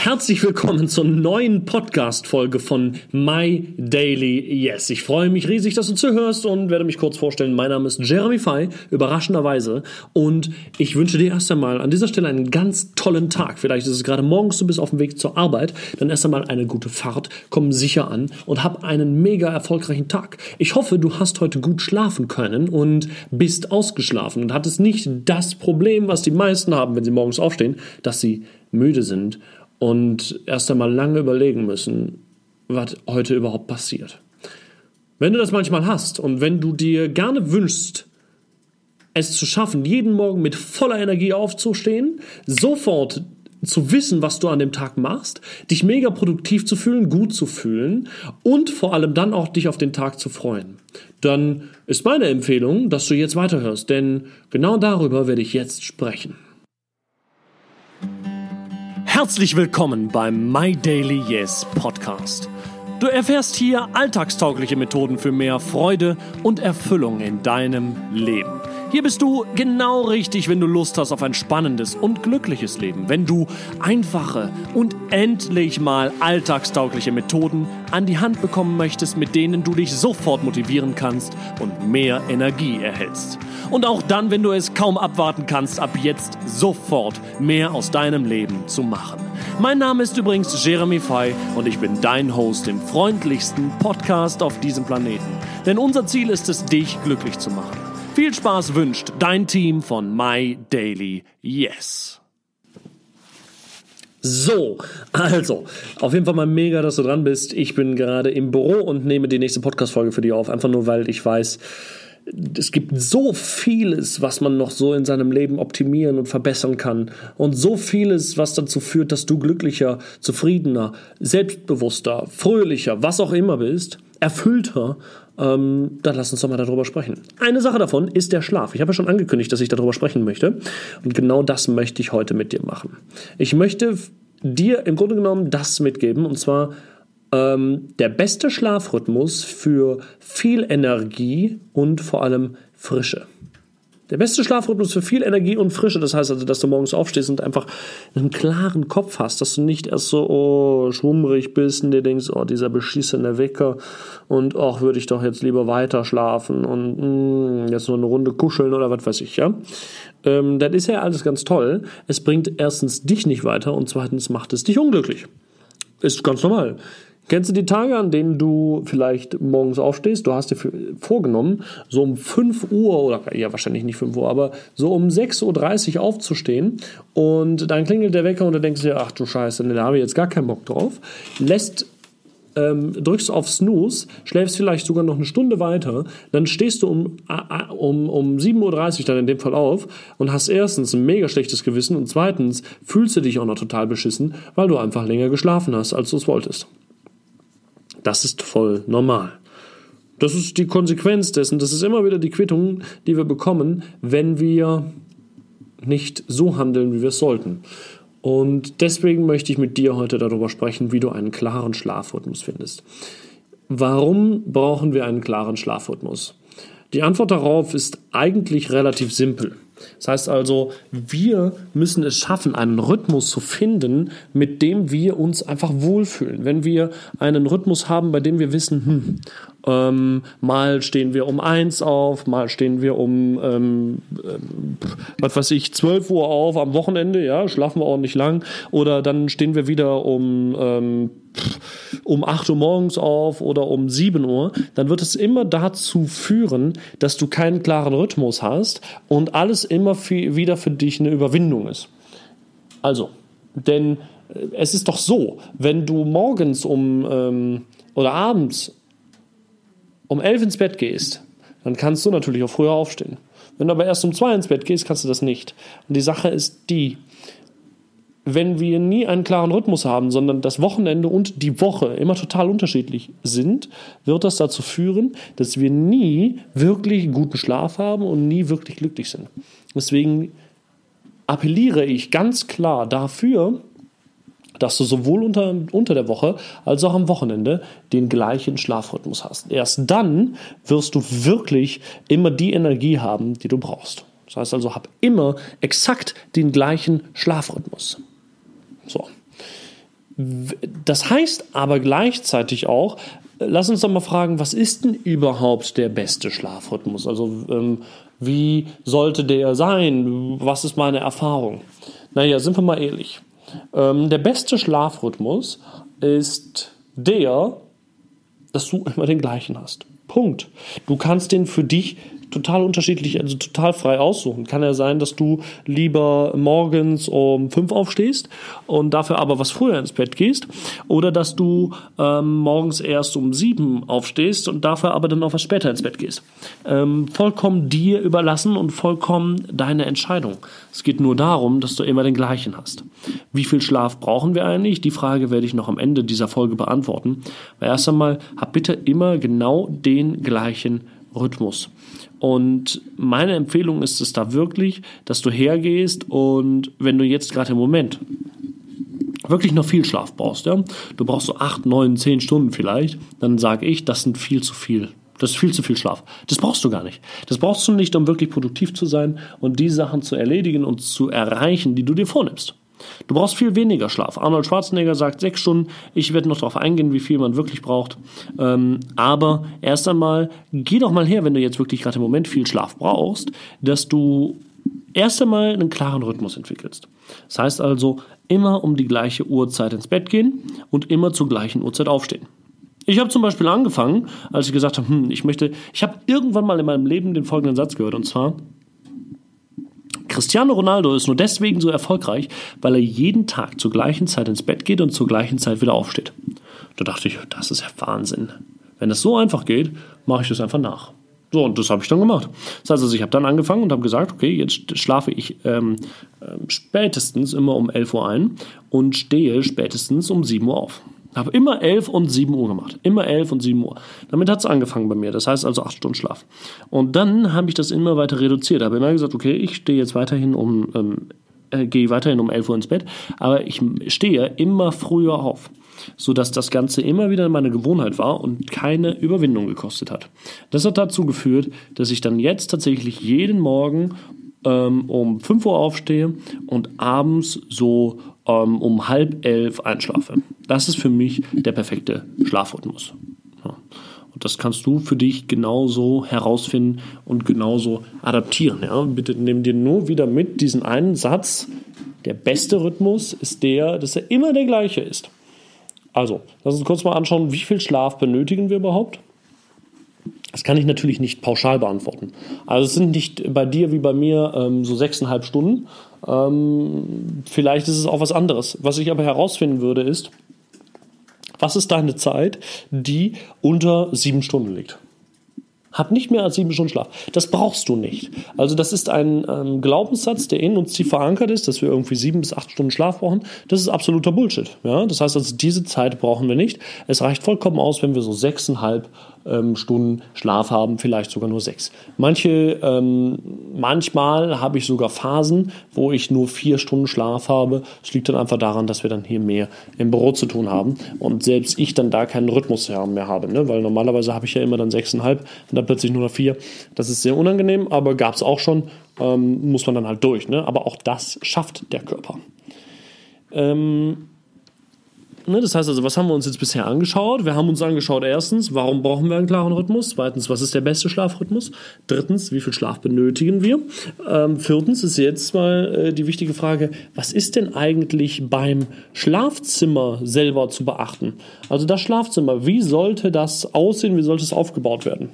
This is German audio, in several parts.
Herzlich willkommen zur neuen Podcast-Folge von My Daily Yes. Ich freue mich riesig, dass du zuhörst und werde mich kurz vorstellen. Mein Name ist Jeremy Fay, überraschenderweise. Und ich wünsche dir erst einmal an dieser Stelle einen ganz tollen Tag. Vielleicht ist es gerade morgens, du bist auf dem Weg zur Arbeit. Dann erst einmal eine gute Fahrt, komm sicher an und hab einen mega erfolgreichen Tag. Ich hoffe, du hast heute gut schlafen können und bist ausgeschlafen und hattest nicht das Problem, was die meisten haben, wenn sie morgens aufstehen, dass sie müde sind und erst einmal lange überlegen müssen, was heute überhaupt passiert. Wenn du das manchmal hast und wenn du dir gerne wünschst, es zu schaffen, jeden Morgen mit voller Energie aufzustehen, sofort zu wissen, was du an dem Tag machst, dich mega produktiv zu fühlen, gut zu fühlen und vor allem dann auch dich auf den Tag zu freuen. Dann ist meine Empfehlung, dass du jetzt weiterhörst, denn genau darüber werde ich jetzt sprechen. Herzlich willkommen beim My Daily Yes Podcast. Du erfährst hier alltagstaugliche Methoden für mehr Freude und Erfüllung in deinem Leben. Hier bist du genau richtig, wenn du Lust hast auf ein spannendes und glückliches Leben. Wenn du einfache und endlich mal alltagstaugliche Methoden an die Hand bekommen möchtest, mit denen du dich sofort motivieren kannst und mehr Energie erhältst. Und auch dann, wenn du es kaum abwarten kannst, ab jetzt sofort mehr aus deinem Leben zu machen. Mein Name ist übrigens Jeremy Fay und ich bin dein Host im freundlichsten Podcast auf diesem Planeten. Denn unser Ziel ist es, dich glücklich zu machen. Viel Spaß wünscht dein Team von My Daily Yes. So, also, auf jeden Fall mal mega, dass du dran bist. Ich bin gerade im Büro und nehme die nächste Podcast-Folge für dich auf. Einfach nur, weil ich weiß, es gibt so vieles, was man noch so in seinem Leben optimieren und verbessern kann. Und so vieles, was dazu führt, dass du glücklicher, zufriedener, selbstbewusster, fröhlicher, was auch immer bist, erfüllter ähm, dann lass uns doch mal darüber sprechen. Eine Sache davon ist der Schlaf. Ich habe ja schon angekündigt, dass ich darüber sprechen möchte. Und genau das möchte ich heute mit dir machen. Ich möchte dir im Grunde genommen das mitgeben, und zwar ähm, der beste Schlafrhythmus für viel Energie und vor allem Frische. Der beste Schlafrhythmus für viel Energie und Frische, das heißt also, dass du morgens aufstehst und einfach einen klaren Kopf hast, dass du nicht erst so oh, schwummrig bist und dir denkst, oh, dieser beschissene Wecker und auch würde ich doch jetzt lieber weiter schlafen und mh, hm, jetzt nur eine Runde kuscheln oder was weiß ich, ja. Ähm, das ist ja alles ganz toll. Es bringt erstens dich nicht weiter und zweitens macht es dich unglücklich. Ist ganz normal. Kennst du die Tage, an denen du vielleicht morgens aufstehst? Du hast dir vorgenommen, so um 5 Uhr oder ja, wahrscheinlich nicht 5 Uhr, aber so um 6.30 Uhr aufzustehen und dann klingelt der Wecker und du denkst dir, ach du Scheiße, da habe ich jetzt gar keinen Bock drauf. Lässt ähm, drückst auf Snooze, schläfst vielleicht sogar noch eine Stunde weiter, dann stehst du um, um, um 7.30 Uhr dann in dem Fall auf und hast erstens ein mega schlechtes Gewissen und zweitens fühlst du dich auch noch total beschissen, weil du einfach länger geschlafen hast, als du es wolltest. Das ist voll normal. Das ist die Konsequenz dessen. Das ist immer wieder die Quittung, die wir bekommen, wenn wir nicht so handeln, wie wir sollten. Und deswegen möchte ich mit dir heute darüber sprechen, wie du einen klaren Schlafrhythmus findest. Warum brauchen wir einen klaren Schlafrhythmus? Die Antwort darauf ist eigentlich relativ simpel. Das heißt also, wir müssen es schaffen, einen Rhythmus zu finden, mit dem wir uns einfach wohlfühlen. Wenn wir einen Rhythmus haben, bei dem wir wissen, hm, ähm, mal stehen wir um eins auf, mal stehen wir um, ähm, ähm, was weiß ich, 12 Uhr auf am Wochenende, ja, schlafen wir ordentlich lang. Oder dann stehen wir wieder um, ähm, um 8 Uhr morgens auf oder um 7 Uhr. Dann wird es immer dazu führen, dass du keinen klaren Rhythmus hast und alles immer wieder für dich eine Überwindung ist. Also, denn äh, es ist doch so, wenn du morgens um ähm, oder abends um elf ins Bett gehst, dann kannst du natürlich auch früher aufstehen. Wenn du aber erst um zwei ins Bett gehst, kannst du das nicht. Und die Sache ist die, wenn wir nie einen klaren Rhythmus haben, sondern das Wochenende und die Woche immer total unterschiedlich sind, wird das dazu führen, dass wir nie wirklich guten Schlaf haben und nie wirklich glücklich sind. Deswegen appelliere ich ganz klar dafür, dass du sowohl unter, unter der Woche als auch am Wochenende den gleichen Schlafrhythmus hast. Erst dann wirst du wirklich immer die Energie haben, die du brauchst. Das heißt also, hab immer exakt den gleichen Schlafrhythmus. So. Das heißt aber gleichzeitig auch, lass uns doch mal fragen, was ist denn überhaupt der beste Schlafrhythmus? Also ähm, wie sollte der sein? Was ist meine Erfahrung? Naja, sind wir mal ehrlich. Ähm, der beste Schlafrhythmus ist der, dass du immer den gleichen hast. Punkt. Du kannst den für dich total unterschiedlich, also total frei aussuchen. Kann ja sein, dass du lieber morgens um fünf aufstehst und dafür aber was früher ins Bett gehst. Oder dass du ähm, morgens erst um sieben aufstehst und dafür aber dann noch was später ins Bett gehst. Ähm, vollkommen dir überlassen und vollkommen deine Entscheidung. Es geht nur darum, dass du immer den gleichen hast. Wie viel Schlaf brauchen wir eigentlich? Die Frage werde ich noch am Ende dieser Folge beantworten. Aber erst einmal, hab bitte immer genau den gleichen Rhythmus. Und meine Empfehlung ist es da wirklich, dass du hergehst und wenn du jetzt gerade im Moment wirklich noch viel Schlaf brauchst, ja, du brauchst so acht, neun, zehn Stunden vielleicht, dann sage ich, das sind viel zu viel. Das ist viel zu viel Schlaf. Das brauchst du gar nicht. Das brauchst du nicht, um wirklich produktiv zu sein und die Sachen zu erledigen und zu erreichen, die du dir vornimmst. Du brauchst viel weniger Schlaf. Arnold Schwarzenegger sagt sechs Stunden. Ich werde noch darauf eingehen, wie viel man wirklich braucht. Ähm, aber erst einmal, geh doch mal her, wenn du jetzt wirklich gerade im Moment viel Schlaf brauchst, dass du erst einmal einen klaren Rhythmus entwickelst. Das heißt also, immer um die gleiche Uhrzeit ins Bett gehen und immer zur gleichen Uhrzeit aufstehen. Ich habe zum Beispiel angefangen, als ich gesagt habe, hm, ich möchte, ich habe irgendwann mal in meinem Leben den folgenden Satz gehört, und zwar, Cristiano Ronaldo ist nur deswegen so erfolgreich, weil er jeden Tag zur gleichen Zeit ins Bett geht und zur gleichen Zeit wieder aufsteht. Da dachte ich, das ist ja Wahnsinn. Wenn es so einfach geht, mache ich das einfach nach. So, und das habe ich dann gemacht. Das heißt also, ich habe dann angefangen und habe gesagt, okay, jetzt schlafe ich ähm, ähm spätestens immer um 11 Uhr ein und stehe spätestens um 7 Uhr auf. Habe immer 11 und 7 Uhr gemacht. Immer 11 und 7 Uhr. Damit hat es angefangen bei mir. Das heißt also 8 Stunden Schlaf. Und dann habe ich das immer weiter reduziert. Habe immer gesagt, okay, ich stehe jetzt weiterhin um, ähm, äh, gehe weiterhin um 11 Uhr ins Bett, aber ich stehe immer früher auf. Sodass das Ganze immer wieder meine Gewohnheit war und keine Überwindung gekostet hat. Das hat dazu geführt, dass ich dann jetzt tatsächlich jeden Morgen ähm, um 5 Uhr aufstehe und abends so ähm, um halb elf einschlafe. Das ist für mich der perfekte Schlafrhythmus. Ja. Und das kannst du für dich genauso herausfinden und genauso adaptieren. Ja. Bitte nimm dir nur wieder mit diesen einen Satz. Der beste Rhythmus ist der, dass er immer der gleiche ist. Also, lass uns kurz mal anschauen, wie viel Schlaf benötigen wir überhaupt? Das kann ich natürlich nicht pauschal beantworten. Also es sind nicht bei dir wie bei mir ähm, so sechseinhalb Stunden. Ähm, vielleicht ist es auch was anderes. Was ich aber herausfinden würde, ist, was ist deine Zeit, die unter sieben Stunden liegt? Hab nicht mehr als sieben Stunden Schlaf. Das brauchst du nicht. Also das ist ein ähm, Glaubenssatz, der in uns tief verankert ist, dass wir irgendwie sieben bis acht Stunden Schlaf brauchen. Das ist absoluter Bullshit. Ja? Das heißt also, diese Zeit brauchen wir nicht. Es reicht vollkommen aus, wenn wir so sechseinhalb ähm, Stunden Schlaf haben, vielleicht sogar nur sechs. Manche, ähm, manchmal habe ich sogar Phasen, wo ich nur vier Stunden Schlaf habe. Es liegt dann einfach daran, dass wir dann hier mehr im Büro zu tun haben und selbst ich dann da keinen Rhythmus mehr habe, ne? weil normalerweise habe ich ja immer dann sechseinhalb und dann plötzlich nur noch vier. Das ist sehr unangenehm, aber gab es auch schon, ähm, muss man dann halt durch. Ne? Aber auch das schafft der Körper. Ähm, Ne? Das heißt also, was haben wir uns jetzt bisher angeschaut? Wir haben uns angeschaut, erstens, warum brauchen wir einen klaren Rhythmus? Zweitens, was ist der beste Schlafrhythmus? Drittens, wie viel Schlaf benötigen wir? Ähm, viertens ist jetzt mal äh, die wichtige Frage, was ist denn eigentlich beim Schlafzimmer selber zu beachten? Also das Schlafzimmer, wie sollte das aussehen? Wie sollte es aufgebaut werden?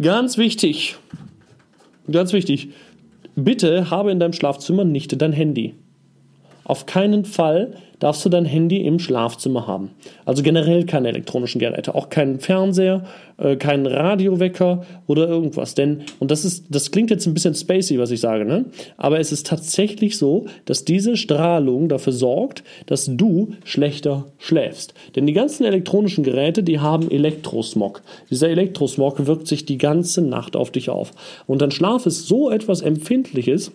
Ganz wichtig, ganz wichtig, bitte habe in deinem Schlafzimmer nicht dein Handy. Auf keinen Fall darfst du dein Handy im Schlafzimmer haben. Also generell keine elektronischen Geräte, auch keinen Fernseher, äh, keinen Radiowecker oder irgendwas. Denn, und das ist, das klingt jetzt ein bisschen spacey, was ich sage, ne? Aber es ist tatsächlich so, dass diese Strahlung dafür sorgt, dass du schlechter schläfst. Denn die ganzen elektronischen Geräte, die haben Elektrosmog. Dieser Elektrosmog wirkt sich die ganze Nacht auf dich auf. Und dein Schlaf ist so etwas Empfindliches,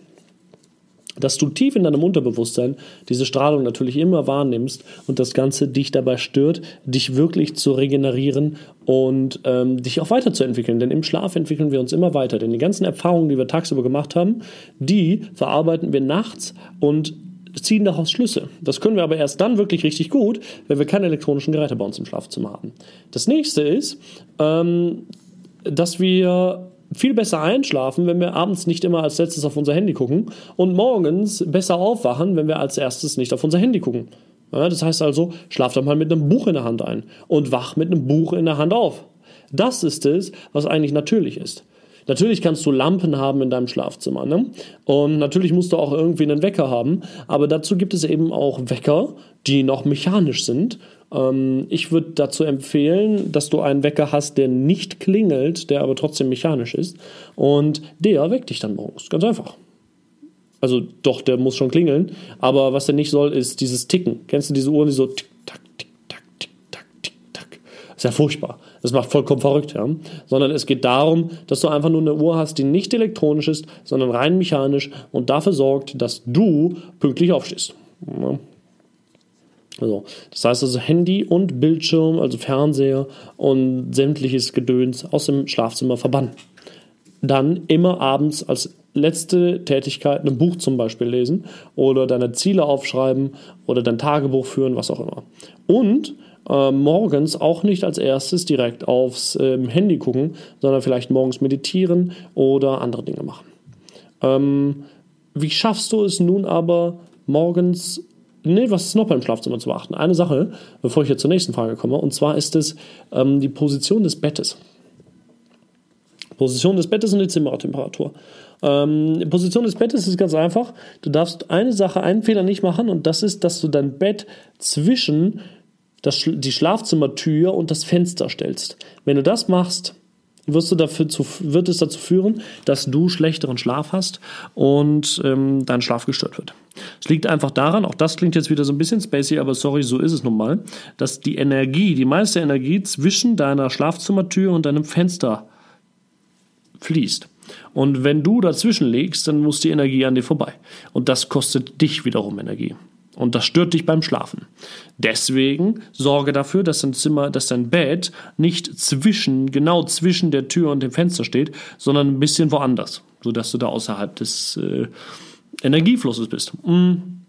dass du tief in deinem Unterbewusstsein diese Strahlung natürlich immer wahrnimmst und das Ganze dich dabei stört, dich wirklich zu regenerieren und ähm, dich auch weiterzuentwickeln. Denn im Schlaf entwickeln wir uns immer weiter. Denn die ganzen Erfahrungen, die wir tagsüber gemacht haben, die verarbeiten wir nachts und ziehen daraus Schlüsse. Das können wir aber erst dann wirklich richtig gut, wenn wir keine elektronischen Geräte bei uns im Schlafzimmer haben. Das nächste ist, ähm, dass wir viel besser einschlafen, wenn wir abends nicht immer als letztes auf unser Handy gucken und morgens besser aufwachen, wenn wir als erstes nicht auf unser Handy gucken. Ja, das heißt also, schlaf doch mal mit einem Buch in der Hand ein und wach mit einem Buch in der Hand auf. Das ist es, was eigentlich natürlich ist. Natürlich kannst du Lampen haben in deinem Schlafzimmer. Ne? Und natürlich musst du auch irgendwie einen Wecker haben. Aber dazu gibt es eben auch Wecker, die noch mechanisch sind. Ähm, ich würde dazu empfehlen, dass du einen Wecker hast, der nicht klingelt, der aber trotzdem mechanisch ist. Und der weckt dich dann morgens. Ganz einfach. Also doch, der muss schon klingeln. Aber was er nicht soll, ist dieses Ticken. Kennst du diese Uhren, die so tick, tack, tick, tack, tick, tack, tick, tack. ist ja furchtbar. Das macht vollkommen verrückt, ja. Sondern es geht darum, dass du einfach nur eine Uhr hast, die nicht elektronisch ist, sondern rein mechanisch und dafür sorgt, dass du pünktlich aufstehst. Ja. Also, das heißt also Handy und Bildschirm, also Fernseher und sämtliches Gedöns aus dem Schlafzimmer verbannen. Dann immer abends als letzte Tätigkeit ein Buch zum Beispiel lesen oder deine Ziele aufschreiben oder dein Tagebuch führen, was auch immer. Und äh, morgens auch nicht als erstes direkt aufs äh, Handy gucken, sondern vielleicht morgens meditieren oder andere Dinge machen. Ähm, wie schaffst du es nun aber morgens Nee, was ist noch beim Schlafzimmer zu beachten? Eine Sache, bevor ich jetzt zur nächsten Frage komme, und zwar ist es ähm, die Position des Bettes. Position des Bettes und die Zimmertemperatur. Ähm, Position des Bettes ist ganz einfach. Du darfst eine Sache, einen Fehler nicht machen und das ist, dass du dein Bett zwischen das, die Schlafzimmertür und das Fenster stellst. Wenn du das machst, wirst du dafür zu, wird es dazu führen, dass du schlechteren Schlaf hast und ähm, dein Schlaf gestört wird. Es liegt einfach daran, auch das klingt jetzt wieder so ein bisschen spacey, aber sorry, so ist es nun mal, dass die Energie, die meiste Energie zwischen deiner Schlafzimmertür und deinem Fenster fließt. Und wenn du dazwischen legst, dann muss die Energie an dir vorbei. Und das kostet dich wiederum Energie. Und das stört dich beim Schlafen. Deswegen sorge dafür, dass dein Zimmer, dass dein Bett nicht zwischen, genau zwischen der Tür und dem Fenster steht, sondern ein bisschen woanders, sodass du da außerhalb des äh, Energieflusses bist. Mhm.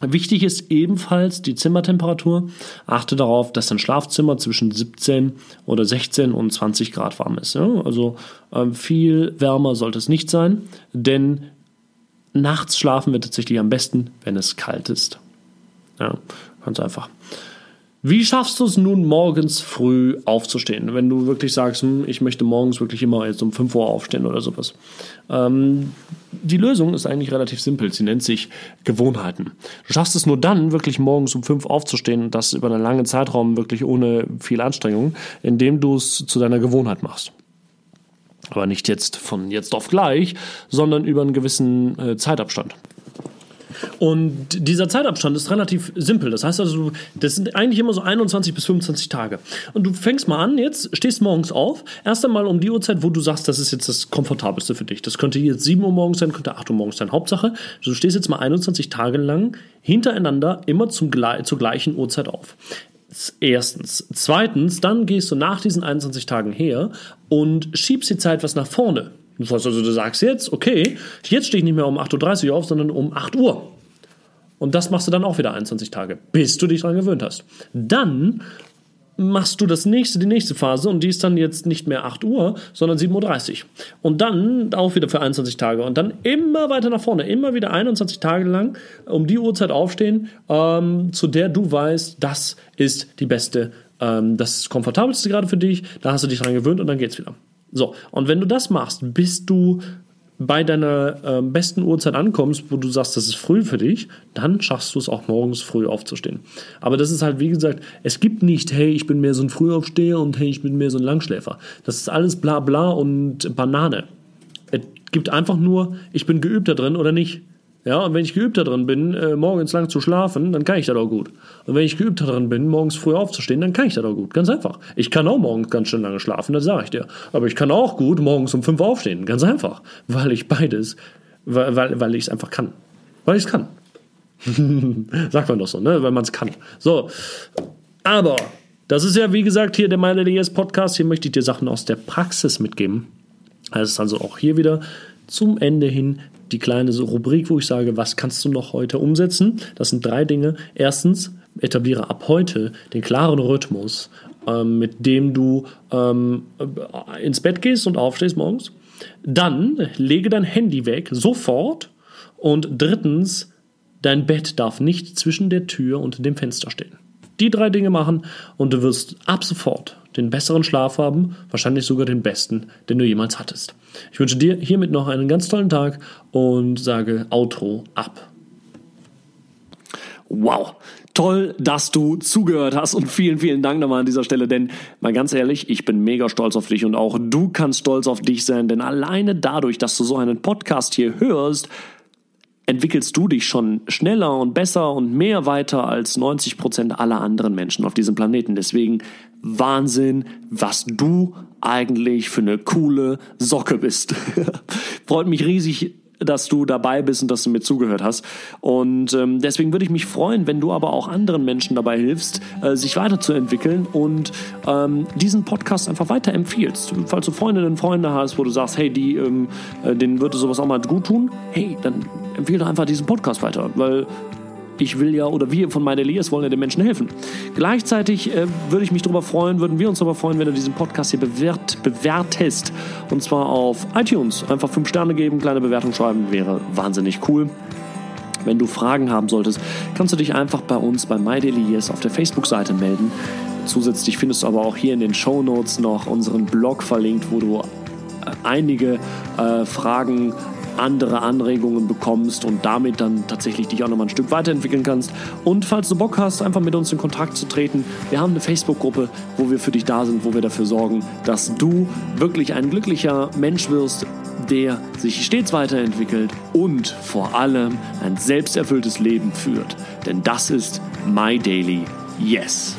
Wichtig ist ebenfalls die Zimmertemperatur. Achte darauf, dass dein Schlafzimmer zwischen 17 oder 16 und 20 Grad warm ist. Also ähm, viel wärmer sollte es nicht sein, denn nachts schlafen wir tatsächlich am besten, wenn es kalt ist. Ja, ganz einfach. Wie schaffst du es nun morgens früh aufzustehen, wenn du wirklich sagst, hm, ich möchte morgens wirklich immer jetzt um 5 Uhr aufstehen oder sowas? Ähm, die Lösung ist eigentlich relativ simpel. Sie nennt sich Gewohnheiten. Du schaffst es nur dann, wirklich morgens um 5 aufzustehen und das über einen langen Zeitraum wirklich ohne viel Anstrengung, indem du es zu deiner Gewohnheit machst. Aber nicht jetzt von jetzt auf gleich, sondern über einen gewissen äh, Zeitabstand. Und dieser Zeitabstand ist relativ simpel. Das heißt also, das sind eigentlich immer so 21 bis 25 Tage. Und du fängst mal an, jetzt stehst morgens auf, erst einmal um die Uhrzeit, wo du sagst, das ist jetzt das Komfortabelste für dich. Das könnte jetzt 7 Uhr morgens sein, könnte 8 Uhr morgens sein. Hauptsache, du stehst jetzt mal 21 Tage lang hintereinander immer zum, zur gleichen Uhrzeit auf. Erstens. Zweitens, dann gehst du nach diesen 21 Tagen her und schiebst die Zeit was nach vorne. Das heißt also, du sagst jetzt, okay, jetzt stehe ich nicht mehr um 8.30 Uhr auf, sondern um 8 Uhr. Und das machst du dann auch wieder 21 Tage, bis du dich daran gewöhnt hast. Dann machst du das nächste, die nächste Phase und die ist dann jetzt nicht mehr 8 Uhr, sondern 7.30 Uhr. Und dann auch wieder für 21 Tage und dann immer weiter nach vorne, immer wieder 21 Tage lang um die Uhrzeit aufstehen, ähm, zu der du weißt, das ist die beste, ähm, das komfortabelste gerade für dich, da hast du dich daran gewöhnt und dann geht's wieder. So, und wenn du das machst, bist du bei deiner äh, besten Uhrzeit ankommst, wo du sagst, das ist früh für dich, dann schaffst du es auch morgens früh aufzustehen. Aber das ist halt, wie gesagt, es gibt nicht, hey, ich bin mehr so ein Frühaufsteher und hey, ich bin mehr so ein Langschläfer. Das ist alles bla bla und Banane. Es gibt einfach nur, ich bin geübt da drin oder nicht. Ja, und wenn ich geübt darin bin, äh, morgens lang zu schlafen, dann kann ich das auch gut. Und wenn ich geübt darin bin, morgens früh aufzustehen, dann kann ich das auch gut. Ganz einfach. Ich kann auch morgens ganz schön lange schlafen, das sage ich dir. Aber ich kann auch gut morgens um fünf aufstehen. Ganz einfach. Weil ich beides, weil, weil, weil ich es einfach kann. Weil ich es kann. Sagt man doch so, ne? Weil man es kann. So. Aber, das ist ja, wie gesagt, hier der MyLDS Podcast. Hier möchte ich dir Sachen aus der Praxis mitgeben. Das ist also auch hier wieder zum Ende hin die kleine Rubrik, wo ich sage, was kannst du noch heute umsetzen? Das sind drei Dinge. Erstens, etabliere ab heute den klaren Rhythmus, ähm, mit dem du ähm, ins Bett gehst und aufstehst morgens. Dann lege dein Handy weg, sofort. Und drittens, dein Bett darf nicht zwischen der Tür und dem Fenster stehen. Die drei Dinge machen und du wirst ab sofort den besseren Schlaf haben, wahrscheinlich sogar den besten, den du jemals hattest. Ich wünsche dir hiermit noch einen ganz tollen Tag und sage Outro ab. Wow, toll, dass du zugehört hast und vielen, vielen Dank nochmal an dieser Stelle, denn mal ganz ehrlich, ich bin mega stolz auf dich und auch du kannst stolz auf dich sein, denn alleine dadurch, dass du so einen Podcast hier hörst, entwickelst du dich schon schneller und besser und mehr weiter als 90 Prozent aller anderen Menschen auf diesem Planeten. Deswegen Wahnsinn, was du eigentlich für eine coole Socke bist. Freut mich riesig, dass du dabei bist und dass du mir zugehört hast. Und ähm, deswegen würde ich mich freuen, wenn du aber auch anderen Menschen dabei hilfst, äh, sich weiterzuentwickeln und ähm, diesen Podcast einfach weiterempfiehlst. Falls du Freundinnen und Freunde hast, wo du sagst, hey, die, ähm, äh, denen würde sowas auch mal gut tun, hey, dann empfehle doch einfach diesen Podcast weiter, weil ich will ja, oder wir von meine Elias wollen ja den Menschen helfen. Gleichzeitig äh, würde ich mich darüber freuen, würden wir uns darüber freuen, wenn du diesen Podcast hier bewert, bewertest. Und zwar auf iTunes. Einfach fünf Sterne geben, kleine Bewertung schreiben, wäre wahnsinnig cool. Wenn du Fragen haben solltest, kannst du dich einfach bei uns bei MyDailyYes auf der Facebook-Seite melden. Zusätzlich findest du aber auch hier in den Show Notes noch unseren Blog verlinkt, wo du äh, einige äh, Fragen andere Anregungen bekommst und damit dann tatsächlich dich auch nochmal ein Stück weiterentwickeln kannst. Und falls du Bock hast, einfach mit uns in Kontakt zu treten, wir haben eine Facebook-Gruppe, wo wir für dich da sind, wo wir dafür sorgen, dass du wirklich ein glücklicher Mensch wirst, der sich stets weiterentwickelt und vor allem ein selbsterfülltes Leben führt. Denn das ist My Daily Yes.